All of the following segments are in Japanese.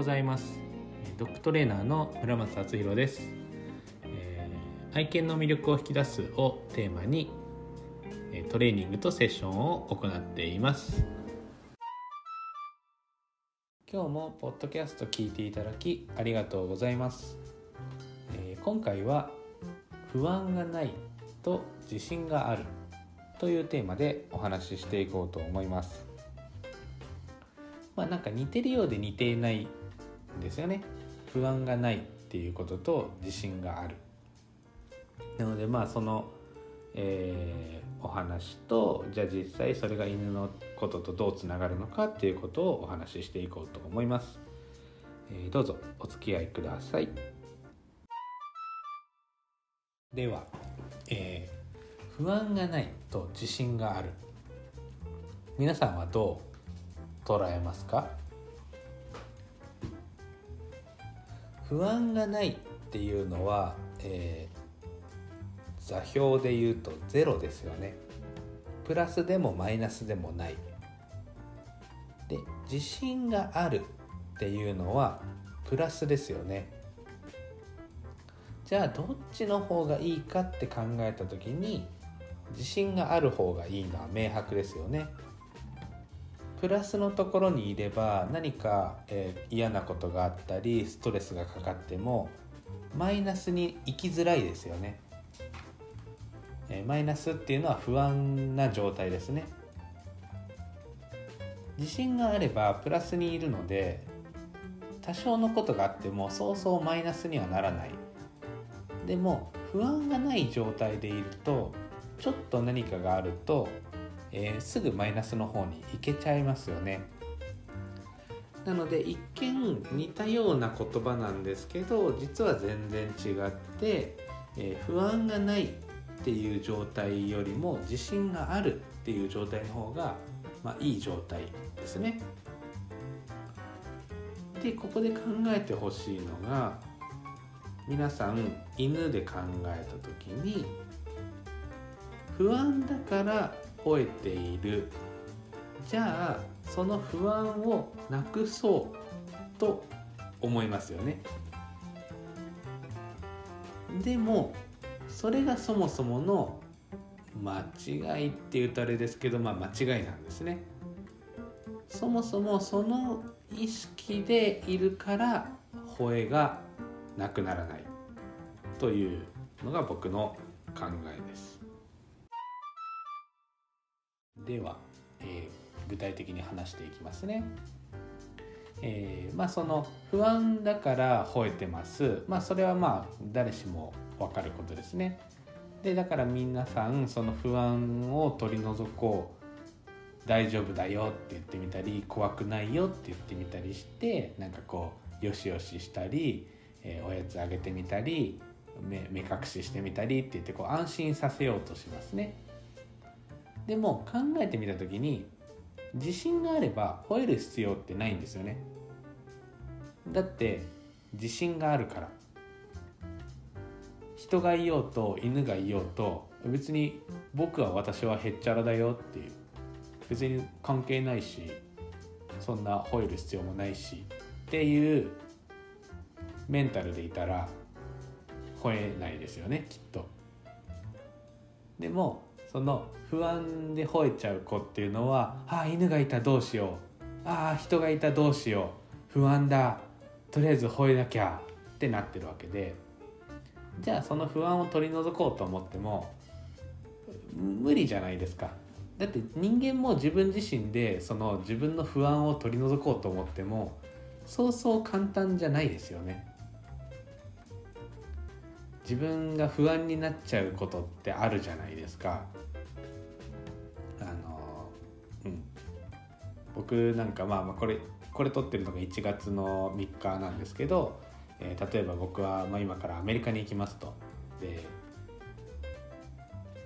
ございます。ドッグトレーナーの村松敦弘です、えー、愛犬の魅力を引き出すをテーマにトレーニングとセッションを行っています。今日もポッドキャスト聞いていただきありがとうございます、えー、今回は不安がないと自信があるというテーマでお話ししていこうと思います。まあなんか似てるようで似ていないですよね。不安がないっていうことと自信がある。なのでまあその、えー、お話とじゃあ実際それが犬のこととどうつながるのかっていうことをお話ししていこうと思います、えー、どうぞお付き合いください。では、えー、不安がないと自信がある。皆さんはどう捉えますか？不安がないっていうのは、えー、座標で言うとゼロですよね。プラスでもマイナスでもない。で自信があるっていうのはプラスですよね。じゃあどっちの方がいいかって考えた時に自信がある方がいいのは明白ですよね。プラスのところにいれば何か、えー、嫌なことがあったりストレスがかかってもマイナスに行きづらいですよね、えー、マイナスっていうのは不安な状態ですね。自信があればプラスにいるので多少のことがあってもそうそうマイナスにはならない。でも不安がない状態でいるとちょっと何かがあるとえー、すぐマイナスの方に行けちゃいますよね。なので一見似たような言葉なんですけど実は全然違って、えー、不安がないっていう状態よりも自信があるっていう状態の方が、まあ、いい状態ですね。でここで考えてほしいのが皆さん犬で考えた時に不安だから吠えている。じゃあその不安をなくそうと思いますよね。でもそれがそもそもの間違いって言うとあれですけどまあ間違いなんですね。そもそもその意識でいるから吠えがなくならないというのが僕の考えです。では、えー、具体的に話していきますね。えー、まあその不安だから吠えてます。まあそれはまあ誰しも分かることですね。でだから皆さんその不安を取り除こう大丈夫だよって言ってみたり怖くないよって言ってみたりしてなんかこうよしよししたり、えー、おやつあげてみたり目目隠ししてみたりって言ってこう安心させようとしますね。でも考えてみた時に自信があれば吠える必要ってないんですよね。だって自信があるから。人がいようと犬がいようと別に僕は私はへっちゃらだよっていう。別に関係ないしそんな吠える必要もないしっていうメンタルでいたら吠えないですよねきっと。でもその不安で吠えちゃう子っていうのは「ああ犬がいたどうしよう」「ああ人がいたどうしよう」「不安だ」「とりあえず吠えなきゃ」ってなってるわけでじゃあその不安を取り除こうと思っても無理じゃないですか。だって人間も自分自身でその自分の不安を取り除こうと思ってもそうそう簡単じゃないですよね。自分が不安になっちゃうことってあるじゃないですか。あのうん僕なんかまあまあこれこれ撮ってるのが1月の3日なんですけど、えー、例えば僕はまあ今からアメリカに行きますと。で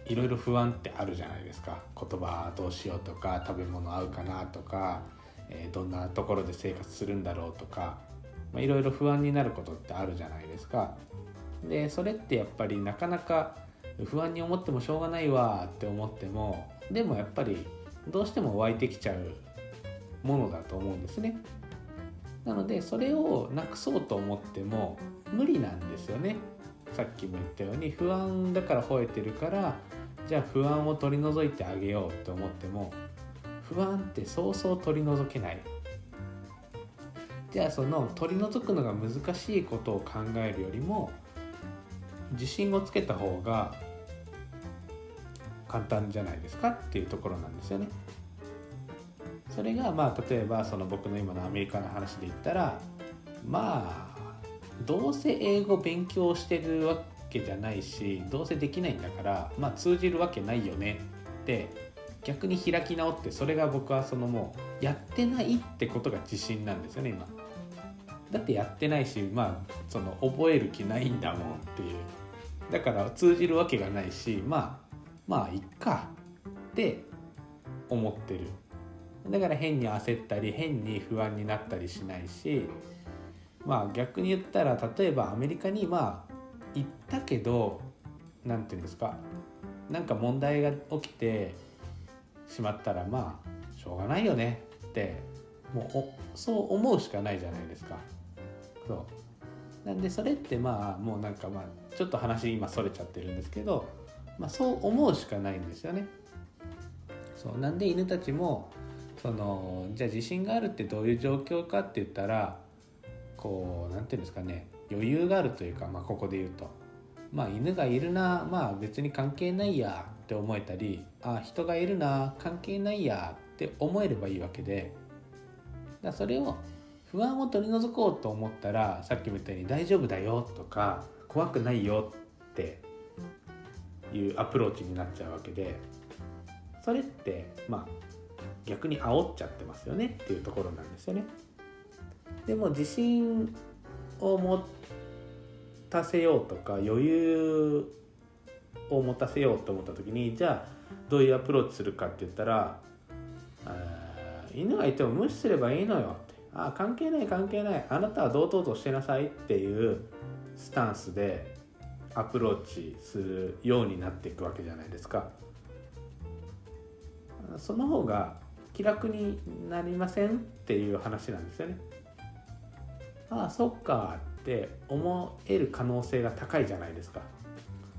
いろいろ不安ってあるじゃないですか言葉どうしようとか食べ物合うかなとか、えー、どんなところで生活するんだろうとかいろいろ不安になることってあるじゃないですか。でそれってやっぱりなかなか不安に思ってもしょうがないわって思ってもでもやっぱりどうしても湧いてきちゃうものだと思うんですね。なのでそれをなくそうと思っても無理なんですよねさっきも言ったように不安だから吠えてるからじゃあ不安を取り除いてあげようって思っても不安ってそうそう取り除けないじゃあその取り除くのが難しいことを考えるよりも自信をつけた方が簡単じゃないですかっていうところなんですよね。それがまあ例えばその僕の今のアメリカの話で言ったらまあどうせ英語勉強してるわけじゃないしどうせできないんだからまあ通じるわけないよねって逆に開き直ってそれが僕はそのもうやってないってことが自信なんですよね今。だってやってないしまあその覚える気ないんだもんっていうだから通じるわけがないしまあまあいっか。って思ってる。だから変に焦ったり変に不安になったりしないしまあ逆に言ったら例えばアメリカにまあ行ったけど何て言うんですかなんか問題が起きてしまったらまあしょうがないよねってもうそう思うしかないじゃないですか。そう。なんでそれってまあもうなんかまあちょっと話今それちゃってるんですけど、まあ、そう思うしかないんですよね。そうなんで犬たちもそのじゃあ自信があるってどういう状況かって言ったらこう何て言うんですかね余裕があるというか、まあ、ここで言うとまあ犬がいるなまあ別に関係ないやって思えたりあ人がいるな関係ないやって思えればいいわけでだそれを不安を取り除こうと思ったらさっきも言ったように「大丈夫だよ」とか「怖くないよ」っていうアプローチになっちゃうわけでそれってまあ逆に煽っちゃってますよねっていうところなんですよね。でも自信を持たせようとか余裕を持たせようと思った時にじゃあどういうアプローチするかって言ったら「犬がいても無視すればいいのよって」あ関係ない関係ない。あなたは堂々としてなさいっていうスタンスでアプローチするようになっていくわけじゃないですか。その方が気楽になりませんっていう話なんですよねああそっかって思える可能性が高いじゃないですか。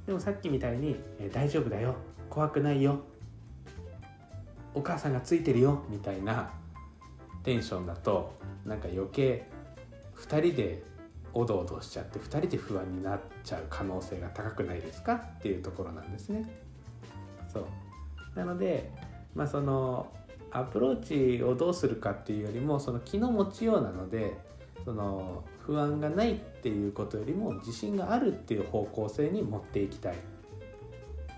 でもさっきみたいに「え大丈夫だよ。怖くないよ。お母さんがついてるよ」みたいなテンションだとなんか余計2人でおどおどしちゃって2人で不安になっちゃう可能性が高くないですか？っていうところなんですね。そうなので、まあ、そのアプローチをどうするかっていうよりもその気の持ちようなのでその不安がないっていうことよりも自信があるっていう方向性に持っていきたい。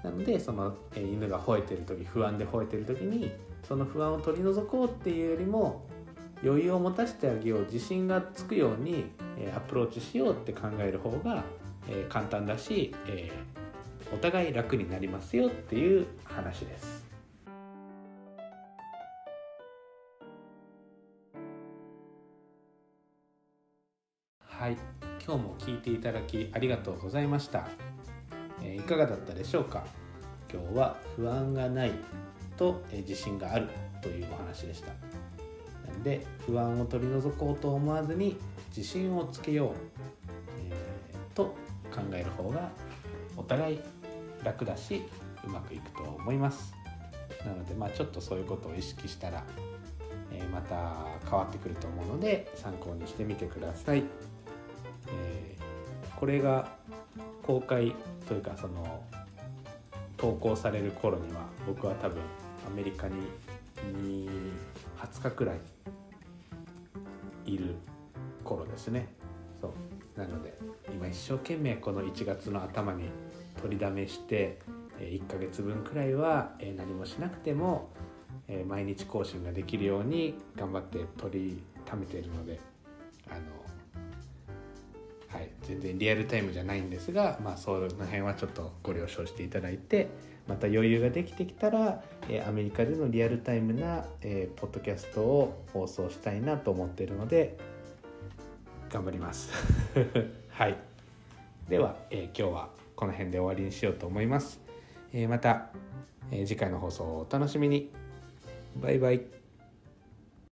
なのでその、え犬が吠えてる時不安で吠えてる時にその不安を取り除こうっていうよりも余裕を持たせてあげよう自信がつくように、えアプローチしようって考える方が、え簡単だし、えお互い楽になりますよっていう話です。はい、今日も聞いていただきありがとうございました。えいかがだったでしょうか？今日は不安がないと、え自信があるというお話でした。で不安を取り除こうと思わずに自信をつけよう、えー、と考える方がお互い楽だしうまくいくと思います。なのでまあちょっとそういうことを意識したら、えー、また変わってくると思うので参考にしてみてください、えー、これが公開というかその投稿される頃には僕は多分アメリカに20日くらいいる頃ですね。そう。なので今一生懸命この1月の頭に取りだめして1ヶ月分くらいは何もしなくても毎日更新ができるように頑張って取りためているので全然リアルタイムじゃないんですがまあその辺はちょっとご了承していただいてまた余裕ができてきたら、えアメリカでのリアルタイムな、えポッドキャストを放送したいなと思っているので頑張ります。はい。では、え今日はこの辺で終わりにしようと思います、えまた、え次回の放送をお楽しみに。バイバイ。